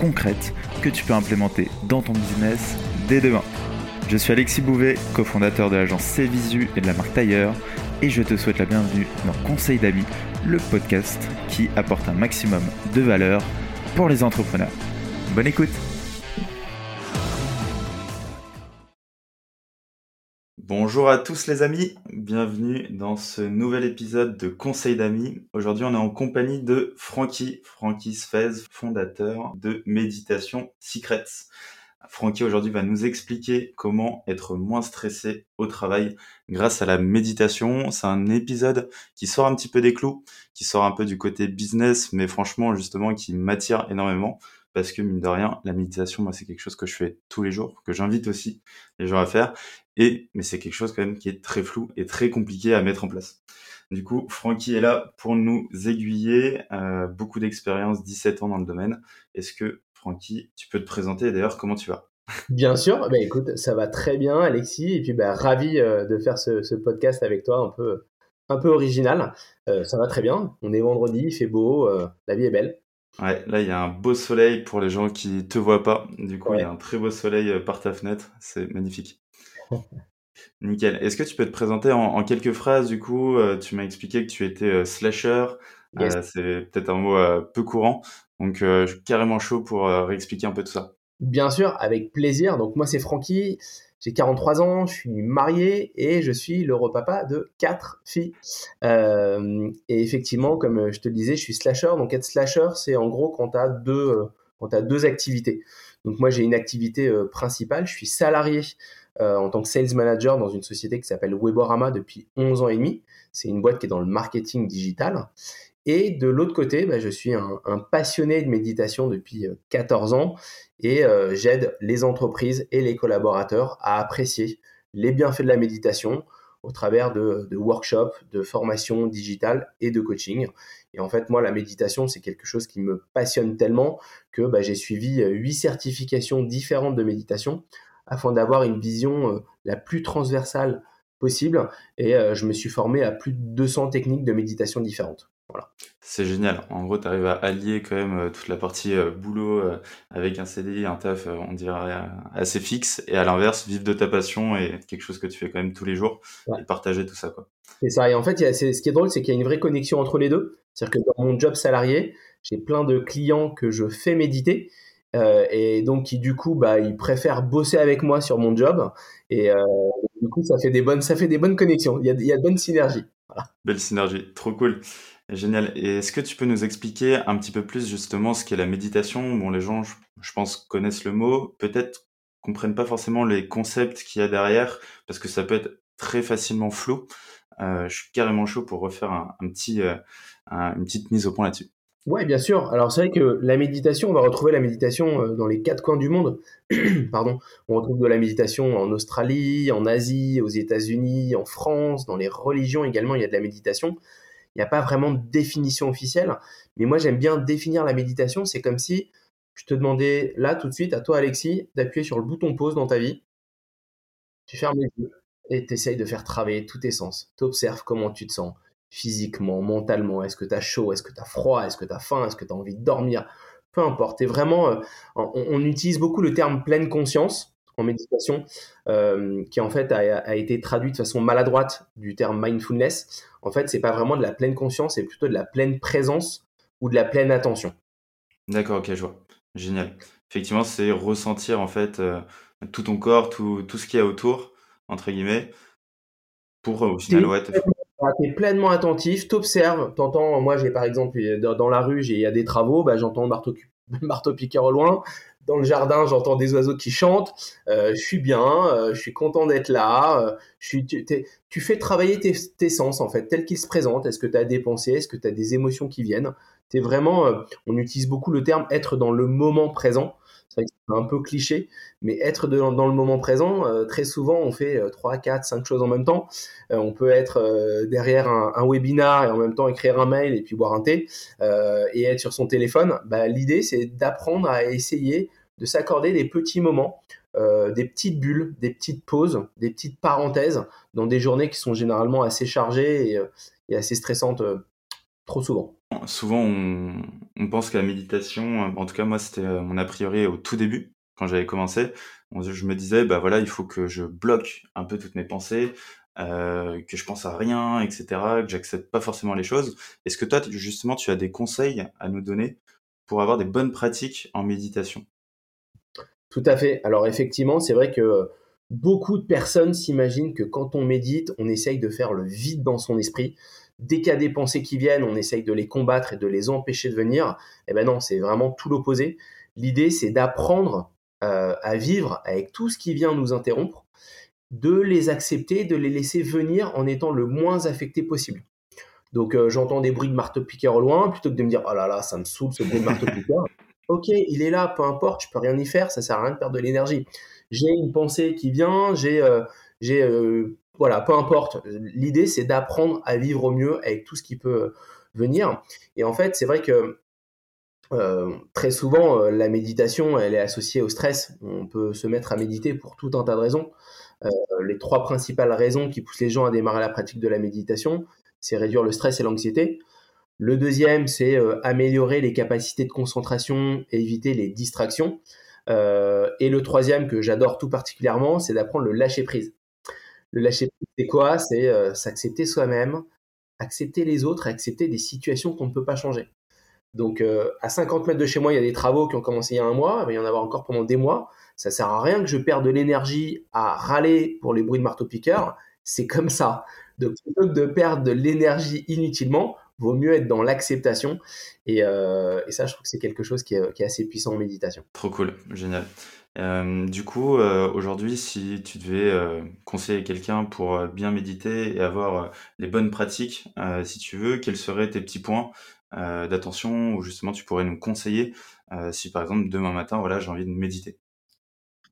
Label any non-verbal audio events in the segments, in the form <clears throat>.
concrètes que tu peux implémenter dans ton business dès demain. Je suis Alexis Bouvet, cofondateur de l'agence Cvisu et de la marque Tailleur, et je te souhaite la bienvenue dans Conseil d'amis, le podcast qui apporte un maximum de valeur pour les entrepreneurs. Bonne écoute Bonjour à tous les amis, bienvenue dans ce nouvel épisode de Conseil d'amis. Aujourd'hui on est en compagnie de Francky, Francky Sfez, fondateur de Méditation Secrets. Francky aujourd'hui va nous expliquer comment être moins stressé au travail grâce à la méditation. C'est un épisode qui sort un petit peu des clous, qui sort un peu du côté business, mais franchement justement qui m'attire énormément parce que mine de rien, la méditation, moi c'est quelque chose que je fais tous les jours, que j'invite aussi les gens à faire, et mais c'est quelque chose quand même qui est très flou et très compliqué à mettre en place. Du coup, Francky est là pour nous aiguiller, euh, beaucoup d'expérience, 17 ans dans le domaine. Est-ce que Francky, tu peux te présenter d'ailleurs comment tu vas? Bien sûr, bah écoute, ça va très bien Alexis, et puis bah, ravi euh, de faire ce, podcast avec toi, un peu, un peu original. Euh, ça va très bien, on est vendredi, il fait beau, la vie est belle. Ouais, là il y a un beau soleil pour les gens qui te voient pas. Du coup, il y a un très beau soleil par ta fenêtre, c'est magnifique. <laughs> Nickel. Est-ce que tu peux te présenter en, quelques phrases du coup? Tu m'as expliqué que tu étais slasher. c'est peut-être un mot peu courant. Donc, euh, je suis carrément chaud pour euh, réexpliquer un peu tout ça. Bien sûr, avec plaisir. Donc, moi, c'est Francky. J'ai 43 ans, je suis marié et je suis le repapa de quatre filles. Euh, et effectivement, comme je te le disais, je suis slasher. Donc, être slasher, c'est en gros quand tu as, deux, quand as deux activités. Donc, moi, j'ai une activité principale. Je suis salarié en tant que sales manager dans une société qui s'appelle Weborama depuis 11 ans et demi. C'est une boîte qui est dans le marketing digital. Et de l'autre côté, bah, je suis un, passionné de méditation depuis 14 euh, ans et euh, j'aide les entreprises et les collaborateurs à apprécier les bienfaits de la méditation au travers de, workshops, de formations digitales et de coaching. Et en fait, moi, la méditation, c'est quelque chose qui me passionne tellement que bah, j'ai suivi euh, huit certifications différentes de méditation afin d'avoir une vision la plus transversale possible. Et je me suis formé à plus de 200 techniques de méditation différentes. C'est génial. En gros, tu arrives à allier quand même euh, toute la partie euh, boulot euh, avec un CDI, un taf, on dirait assez fixe, et à l'inverse, vivre de ta passion et quelque chose que tu fais quand même tous les jours et partager tout ça. C'est ça. Et en fait, ce qui est drôle, c'est qu'il y a une vraie connexion entre les deux. C'est-à-dire que dans mon job salarié, j'ai plein de clients que je fais méditer. et donc qui du coup bah ils préfèrent bosser avec moi sur mon job et du coup ça fait des bonnes ça fait des bonnes connexions il y a, il y a de bonnes synergies belle synergie trop cool Génial. Est-ce que tu peux nous expliquer un petit peu plus justement ce qu'est la méditation? Bon, les gens, je, pense, connaissent le mot, peut-être comprennent pas forcément les concepts qu'il y a derrière, parce que ça peut être très facilement flou. Euh, je suis carrément chaud pour refaire un, petit, euh, une petite mise au point là-dessus. Ouais, bien sûr. Alors c'est vrai que la méditation, on va retrouver la méditation euh, dans les quatre coins du monde. <clears throat> Pardon. On retrouve de la méditation en Australie, en Asie, aux États-Unis, en France, dans les religions également, il y a de la méditation. Il n'y a pas vraiment de définition officielle. Mais moi, j'aime bien définir la méditation. C'est comme si je te demandais là, tout de suite, à toi, Alexis, d'appuyer sur le bouton pause dans ta vie. Tu fermes les yeux et tu de faire travailler tous tes sens. Tu observes comment tu te sens physiquement, mentalement? Est-ce que tu as chaud? Est-ce que tu as froid? Est-ce que tu as faim? Est-ce que tu as envie de dormir? Peu importe. vraiment, euh, on, utilise beaucoup le terme pleine conscience en méditation, euh, qui en fait a, été traduit de façon maladroite du terme mindfulness. En fait, c'est pas vraiment de la pleine conscience, c'est plutôt de la pleine présence ou de la pleine attention. D'accord, ok, je vois. Génial. Effectivement, c'est ressentir en fait euh, tout ton corps, tout, tout ce qu'il y a autour, entre guillemets, pour au final, ouais, te... es pleinement attentif, t'observes, t'entends, moi j'ai par exemple dans, la rue, il y a des travaux, bah, j'entends marteau, <laughs> marteau piqueur au loin, dans le jardin, j'entends des oiseaux qui chantent. Euh, je suis bien, euh, je suis content d'être là. Euh, tu, fais travailler tes, sens en fait, tels qu'ils se présentent. Est-ce que tu as des pensées? Est-ce que tu as des émotions qui viennent? Es vraiment, on utilise beaucoup le terme être dans le moment présent. C'est un peu cliché, mais être dans, le moment présent, très souvent, on fait 3, 4, 5 choses en même temps. on peut être derrière un, webinar et en même temps écrire un mail et puis boire un thé et être sur son téléphone. Bah, L'idée, c'est d'apprendre à essayer de s'accorder des petits moments, des petites bulles, des petites pauses, des petites parenthèses dans des journées qui sont généralement assez chargées et assez stressantes trop souvent. Souvent, on, pense que la méditation, en tout cas moi c'était euh, mon a priori au tout début, quand j'avais commencé, je me disais, bah voilà, il faut que je bloque un peu toutes mes pensées, euh, que je pense à rien, etc., que j'accepte pas forcément les choses. Est-ce que toi, justement, tu as des conseils à nous donner pour avoir des bonnes pratiques en méditation? Tout à fait. Alors effectivement, c'est vrai que beaucoup de personnes s'imaginent que quand on médite, on essaye de faire le vide dans son esprit, dès qu'il y a des pensées qui viennent, on essaye de les combattre et de les empêcher de venir. Eh ben non, c'est vraiment tout l'opposé. L'idée, c'est d'apprendre euh, à vivre avec tout ce qui vient nous interrompre, de les accepter, de les laisser venir en étant le moins affecté possible. Donc euh, j'entends des bruits de marteau-piqueur au loin, plutôt que de me dire oh là là, ça me saoule ce bruit de marteau-piqueur. <laughs> ok, il est là, peu importe, je peux rien y faire, ça sert à rien de perdre de l'énergie. J'ai une pensée qui vient, j'ai euh, j'ai voilà, peu importe. L'idée, c'est d'apprendre à vivre au mieux avec tout ce qui peut venir. Et en fait, c'est vrai que euh, très souvent, euh, la méditation, elle est associée au stress. On peut se mettre à méditer pour tout un tas de raisons. Euh, les trois principales raisons qui poussent les gens à démarrer la pratique de la méditation, c'est réduire le stress et l'anxiété. Le deuxième, c'est améliorer les capacités de concentration et éviter les distractions. et le troisième, que j'adore tout particulièrement, c'est d'apprendre le lâcher prise. Le lâcher prise, c'est quoi? C'est euh, s'accepter soi-même, accepter les autres, accepter des situations qu'on ne peut pas changer. Donc, euh, à 50 mètres de chez moi, il y a des travaux qui ont commencé il y a un mois, il va y en avoir encore pendant des mois. Ça sert à rien que je perde de l'énergie à râler pour les bruits de marteau-piqueur. C'est comme ça. Donc, plutôt que de perdre de l'énergie inutilement, vaut mieux être dans l'acceptation. Et, euh, ça, je trouve que c'est quelque chose qui est, qui est, assez puissant en méditation. Trop cool, génial. Du coup, aujourd'hui, si tu devais conseiller quelqu'un pour bien méditer et avoir les bonnes pratiques, si tu veux, quels seraient tes petits points d'attention ou justement tu pourrais nous conseiller si par exemple demain matin, voilà, j'ai envie de méditer?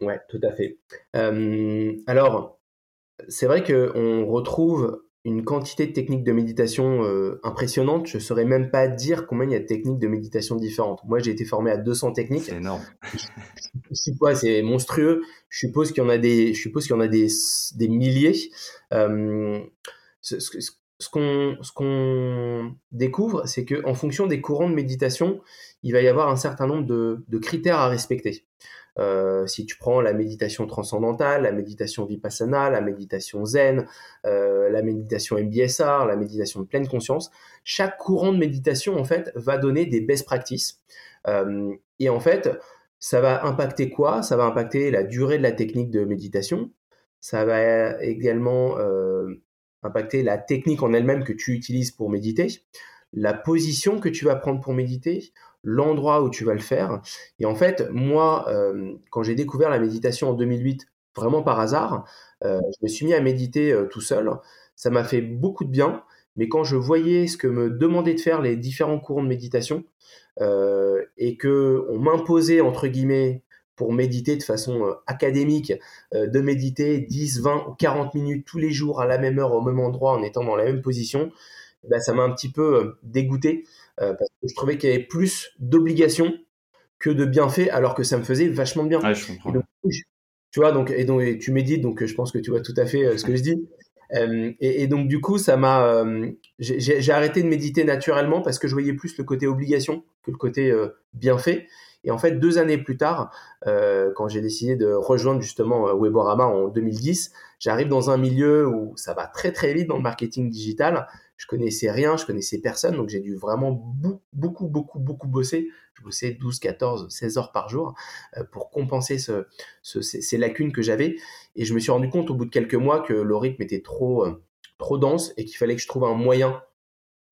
Ouais, tout à fait. alors, c'est vrai qu'on retrouve une quantité de techniques de méditation euh, impressionnante. Je ne saurais même pas dire combien il y a de techniques de méditation différentes. Moi, j'ai été formé à 200 techniques. C'est énorme. C'est quoi? C'est monstrueux. Je suppose qu'il y en a des, je suppose qu'il y en a des, des milliers. Euh, ce, ce, ce qu'on découvre, c'est qu'en fonction des courants de méditation, il va y avoir un certain nombre de, de critères à respecter. Euh, si tu prends la méditation transcendantale, la méditation vipassana, la méditation zen, euh, la méditation MBSR, la méditation de pleine conscience, chaque courant de méditation en fait va donner des best practices. Euh, et en fait, ça va impacter quoi? Ça va impacter la durée de la technique de méditation. Ça va également impacter la technique en elle-même que tu utilises pour méditer, la position que tu vas prendre pour méditer, l'endroit où tu vas le faire. Et en fait, moi, euh, quand j'ai découvert la méditation en 2008, vraiment par hasard, euh, je me suis mis à méditer euh, tout seul. Ça m'a fait beaucoup de bien. Mais quand je voyais ce que me demandaient de faire les différents courants de méditation et que on m'imposait entre guillemets pour méditer de façon académique, de méditer 10, 20 ou 40 minutes tous les jours à la même heure, au même endroit, en étant dans la même position, ben, ça m'a un petit peu dégoûté euh, parce que je trouvais qu'il y avait plus d'obligations que de bienfaits, alors que ça me faisait vachement de bien. Ouais, je comprends. tu vois, donc, et donc tu médites, donc je pense que tu vois tout à fait euh, ce que je dis. Euh, et, donc du coup, ça m'a, j'ai arrêté de méditer naturellement parce que je voyais plus le côté obligation que le côté bienfait. Et en fait, deux années plus tard, quand j'ai décidé de rejoindre justement Weborama en 2010, j'arrive dans un milieu où ça va très très vite dans le marketing digital je connaissais rien, je connaissais personne, donc j'ai dû vraiment beaucoup, beaucoup, beaucoup bosser. Je bossais 12, 14, 16 heures par jour euh, pour compenser ces, lacunes que j'avais. Et je me suis rendu compte au bout de quelques mois que le rythme était euh, trop dense et qu'il fallait que je trouve un moyen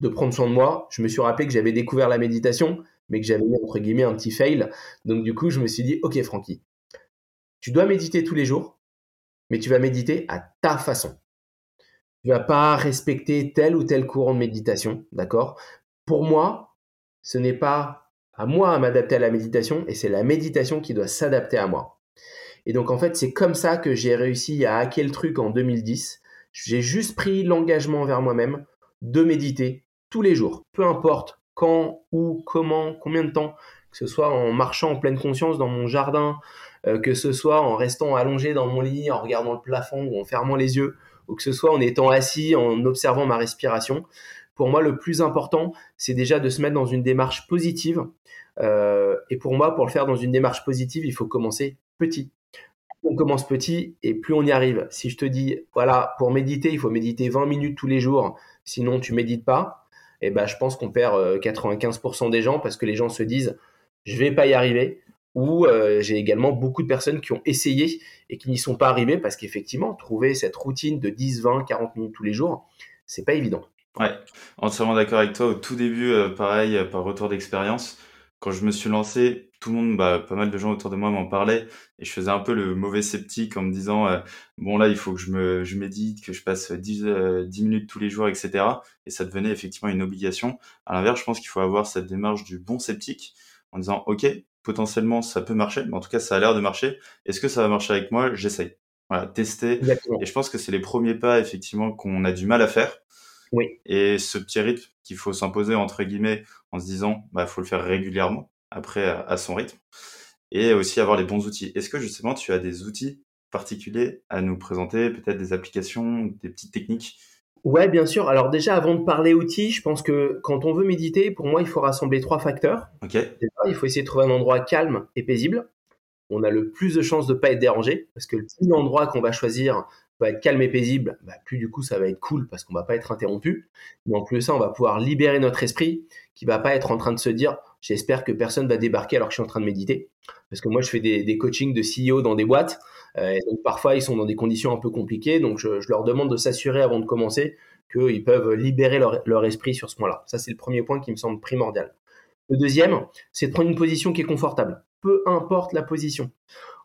de prendre soin de moi. Je me suis rappelé que j'avais découvert la méditation, mais que j'avais mis entre guillemets un petit fail. Donc du coup, je me suis dit, ok Francky, tu dois méditer tous les jours, mais tu vas méditer à ta façon tu vas pas respecter tel ou tel courant de méditation, d'accord? Pour moi, ce n'est pas à moi à m'adapter à la méditation et c'est la méditation qui doit s'adapter à moi. Et donc en fait, c'est comme ça que j'ai réussi à hacker le truc en 2010. J'ai juste pris l'engagement envers moi-même de méditer tous les jours, peu importe quand, où, comment, combien de temps, que ce soit en marchant en pleine conscience dans mon jardin, euh, que ce soit en restant allongé dans mon lit, en regardant le plafond ou en fermant les yeux, ou que ce soit en étant assis, en observant ma respiration. Pour moi, le plus important, c'est déjà de se mettre dans une démarche positive. Euh, et pour moi, pour le faire dans une démarche positive, il faut commencer petit. On commence petit et plus on y arrive. Si je te dis, voilà, pour méditer, il faut méditer 20 minutes tous les jours, sinon tu médites pas, et eh ben, je pense qu'on perd 95% euh, des gens parce que les gens se disent, je vais pas y arriver. Ou euh, j'ai également beaucoup de personnes qui ont essayé et qui n'y sont pas arrivées parce qu'effectivement, trouver cette routine de 10, 20, 40 minutes tous les jours, c'est pas évident. Ouais, entièrement d'accord avec toi. Au tout début, euh, pareil, par retour d'expérience, quand je me suis lancé, tout le monde, bah, pas mal de gens autour de moi m'en parlaient et je faisais un peu le mauvais sceptique en me disant euh, bon là il faut que je me je médite, que je passe 10, 10 minutes tous les jours, etc. Et ça devenait effectivement une obligation. À l'inverse, je pense qu'il faut avoir cette démarche du bon sceptique en disant ok potentiellement ça peut marcher, mais en tout cas ça a l'air de marcher. Est-ce que ça va marcher avec moi? J'essaye. Voilà, tester. Et je pense que c'est les premiers pas effectivement qu'on a du mal à faire oui. Et ce petit rythme qu'il faut s'imposer, entre guillemets, en se disant, bah, faut le faire régulièrement, après, à son rythme. Et aussi avoir les bons outils. Est-ce que justement, tu as des outils particuliers à nous présenter, peut-être des applications, des petites techniques? Ouais, bien sûr. Alors déjà, avant de parler outils, je pense que quand on veut méditer, pour moi, il faut rassembler trois facteurs. Ok. Déjà, il faut essayer de trouver un endroit calme et paisible. On a le plus de chances de ne pas être dérangé, parce que le petit endroit qu'on va choisir va être calme et paisible, bah, plus du coup ça va être cool parce qu'on va pas être interrompu. Mais en plus de ça, on va pouvoir libérer notre esprit qui va pas être en train de se dire j'espère que personne va débarquer alors que je suis en train de méditer. Parce que moi je fais des, des coachings de CEO dans des boîtes, euh, et donc parfois ils sont dans des conditions un peu compliquées, donc je, leur demande de s'assurer avant de commencer qu'ils peuvent libérer leur, leur esprit sur ce point-là. Ça c'est le premier point qui me semble primordial. Le deuxième, c'est de prendre une position qui est confortable, peu importe la position.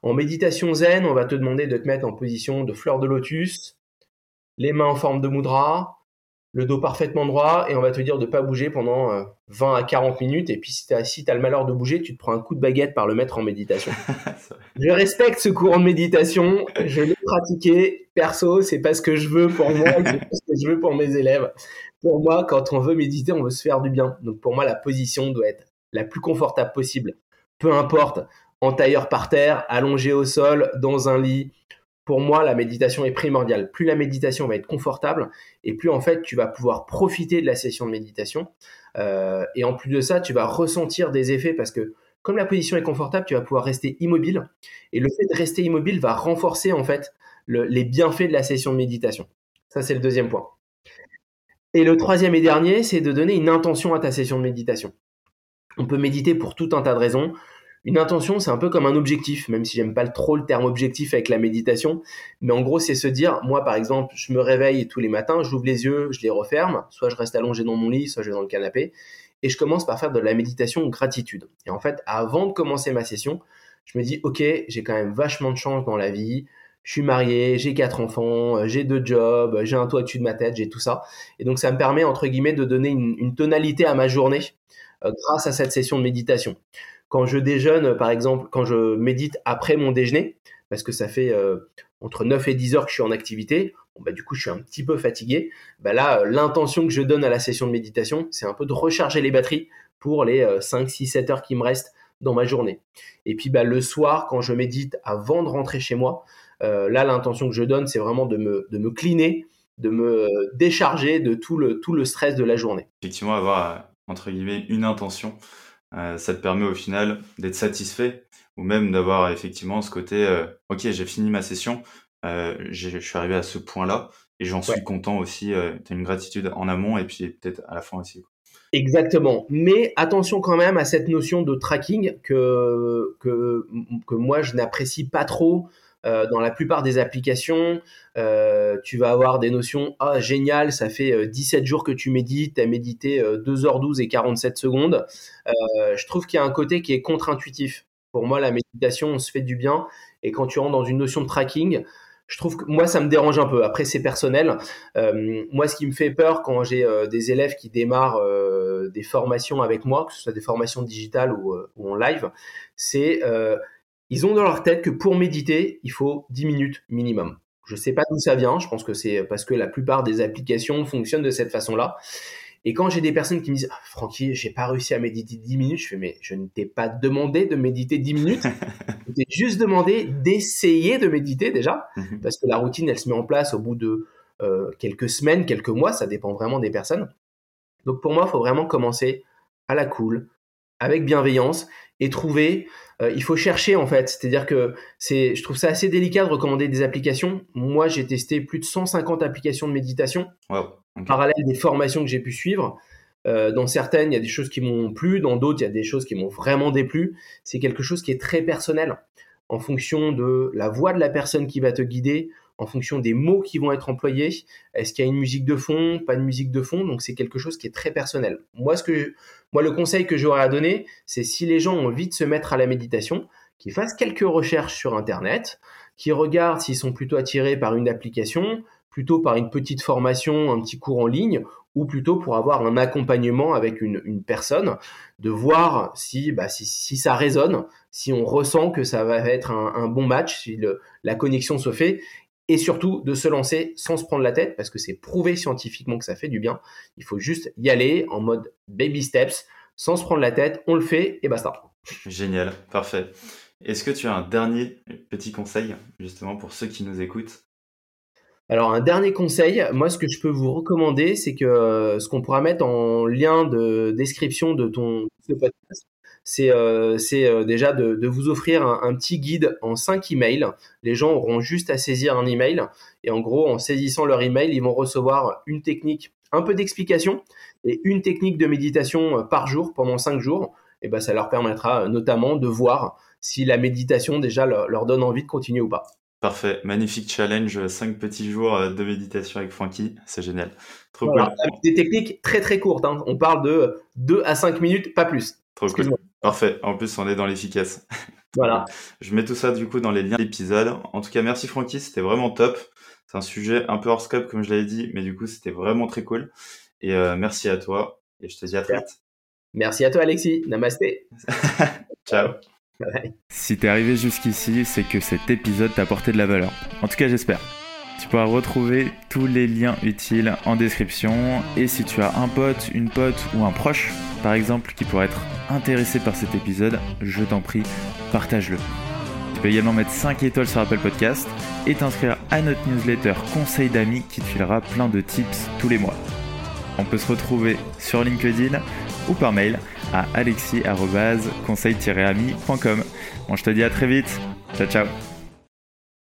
En méditation zen, on va te demander de te mettre en position de fleur de lotus, les mains en forme de mudra, le dos parfaitement droit, et on va te dire de ne pas bouger pendant 20 euh, à 40 minutes. Et puis si tu as, le malheur de bouger, tu te prends un coup de baguette par le maître en méditation. <laughs> je respecte ce courant de méditation, je l'ai pratiqué. Perso, c'est pas ce que je veux pour moi, c'est pas ce que je veux pour mes élèves. Pour moi, quand on veut méditer, on veut se faire du bien. Donc pour moi, la position doit être la plus confortable possible. Peu importe en tailleur par terre, allongé au sol, dans un lit. Pour moi, la méditation est primordiale. Plus la méditation va être confortable, et plus en fait tu vas pouvoir profiter de la session de méditation. Euh, et en plus de ça, tu vas ressentir des effets parce que comme la position est confortable, tu vas pouvoir rester immobile. Et le fait de rester immobile va renforcer en fait les bienfaits de la session de méditation. Ça, c'est le deuxième point. Et le troisième et dernier, c'est de donner une intention à ta session de méditation. On peut méditer pour tout un tas de raisons. Une intention, c'est un peu comme un objectif, même si j'aime pas trop le terme objectif avec la méditation. Mais en gros, c'est se dire, moi par exemple, je me réveille tous les matins, j'ouvre les yeux, je les referme, soit je reste allongé dans mon lit, soit je vais dans le canapé, et je commence par faire de la méditation gratitude. Et en fait, avant de commencer ma session, je me dis, ok, j'ai quand même vachement de chance dans la vie. Je suis marié, j'ai quatre enfants, j'ai deux jobs, j'ai un toit au-dessus de ma tête, j'ai tout ça. Et donc, ça me permet, entre guillemets, de donner une, tonalité à ma journée euh, grâce à cette session de méditation. Quand je déjeune, par exemple, quand je médite après mon déjeuner, parce que ça fait euh, entre 9 et 10 heures que je suis en activité, bon, bah, du coup je suis un petit peu fatigué, bah, là euh, l'intention que je donne à la session de méditation, c'est un peu de recharger les batteries pour les 5, 6, 7 heures qui me restent dans ma journée. Et puis bah, le soir, quand je médite avant de rentrer chez moi, euh, là l'intention que je donne, c'est vraiment de me, de cleaner, de me décharger de tout le, tout le stress de la journée. Effectivement, avoir entre guillemets une intention euh, ça te permet au final d'être satisfait ou même d'avoir effectivement ce côté euh, ok j'ai fini ma session euh, je suis arrivé à ce point là et j'en suis content aussi tu as une gratitude en amont et puis peut-être à la fin aussi Exactement. Mais attention quand même à cette notion de tracking que, que, que moi je n'apprécie pas trop euh, dans la plupart des applications, euh, tu vas avoir des notions ah génial, ça fait 17 euh, jours que tu médites, tu as médité 2h12 et 47 secondes. je trouve qu'il y a un côté qui est contre-intuitif. Pour moi, la méditation, on se fait du bien et quand tu rentres dans une notion de tracking, je trouve que moi, ça me dérange un peu. Après, c'est personnel. Moi, ce qui me fait peur quand j'ai des élèves qui démarrent des formations avec moi, que ce soit des formations digitales ou en live, c'est ils ont dans leur tête que pour méditer, il faut 10 minutes minimum. Je ne sais pas d'où ça vient. Je pense que c'est parce que la plupart des applications fonctionnent de cette façon-là. Et quand j'ai des personnes qui me disent ah, Francky, j'ai pas réussi à méditer 10 minutes, je fais Mais je ne t'ai pas demandé de méditer 10 minutes. <laughs> je t'ai juste demandé d'essayer de méditer déjà. Mhm. Parce que la routine, elle se met en place au bout de euh, quelques semaines, quelques mois. Ça dépend vraiment des personnes. Donc pour moi, il faut vraiment commencer à la cool, avec bienveillance et trouver. Euh, il faut chercher en fait. C'est-à-dire que c'est, je trouve ça assez délicat de recommander des applications. Moi, j'ai testé plus de 150 applications de méditation. Wow parallèle des formations que j'ai pu suivre. Euh, dans certaines, il y a des choses qui m'ont plu, dans d'autres, il y a des choses qui m'ont vraiment déplu. C'est quelque chose qui est très personnel, en fonction de la voix de la personne qui va te guider, en fonction des mots qui vont être employés. Est-ce qu'il y a une musique de fond, pas de musique de fond? Donc c'est quelque chose qui est très personnel. Moi, ce que, moi, le conseil que j'aurais à donner, c'est si les gens ont envie de se mettre à la méditation, qu'ils fassent quelques recherches sur Internet, qu'ils regardent s'ils sont plutôt attirés par une application, plutôt par une petite formation, un petit cours en ligne, ou plutôt pour avoir un accompagnement avec une, personne, de voir si, bah, si, ça résonne, si on ressent que ça va être un, bon match, si la connexion se fait, et surtout de se lancer sans se prendre la tête, parce que c'est prouvé scientifiquement que ça fait du bien. Il faut juste y aller en mode baby steps, sans se prendre la tête, on le fait et basta. Génial, parfait. Est-ce que tu as un dernier petit conseil justement pour ceux qui nous écoutent? Alors un dernier conseil, moi ce que je peux vous recommander, c'est que euh, ce qu'on pourra mettre en lien de description de ton podcast, c'est euh, euh, déjà de, vous offrir un, petit guide en 5 emails. Les gens auront juste à saisir un email et en gros en saisissant leur email, ils vont recevoir une technique, un peu d'explication et une technique de méditation par jour pendant 5 jours. Et ben ça leur permettra notamment de voir si la méditation déjà leur donne envie de continuer ou pas. Parfait, magnifique challenge, 5 petits jours euh, de méditation avec Francky, c'est génial. Trop cool. Des techniques très très courtes, hein. on parle de 2 à 5 minutes, pas plus. Trop cool. Parfait, en plus on est dans l'efficace. Voilà. <laughs> Je mets tout ça du coup dans les liens de l'épisode. En tout cas, merci Francky, c'était vraiment top. C'est un sujet un peu hors scope comme je l'avais dit, mais du coup c'était vraiment très cool. Et euh, merci à toi, et je te dis à très vite. Merci à toi Alexis, namasté. <laughs> Ciao. Si t'es arrivé jusqu'ici, c'est que cet épisode t'a apporté de la valeur. En tout cas, j'espère. Tu pourras retrouver tous les liens utiles en description. Et si tu as un pote, une pote ou un proche, par exemple, qui pourrait être intéressé par cet épisode, je t'en prie, partage-le. Tu peux également mettre 5 étoiles sur Apple Podcast et t'inscrire à notre newsletter Conseil d'amis qui te filera plein de tips tous les mois. On peut se retrouver sur LinkedIn ou par mail à alexis-conseil-ami.com. Bon, je te dis à très vite. Ciao, ciao.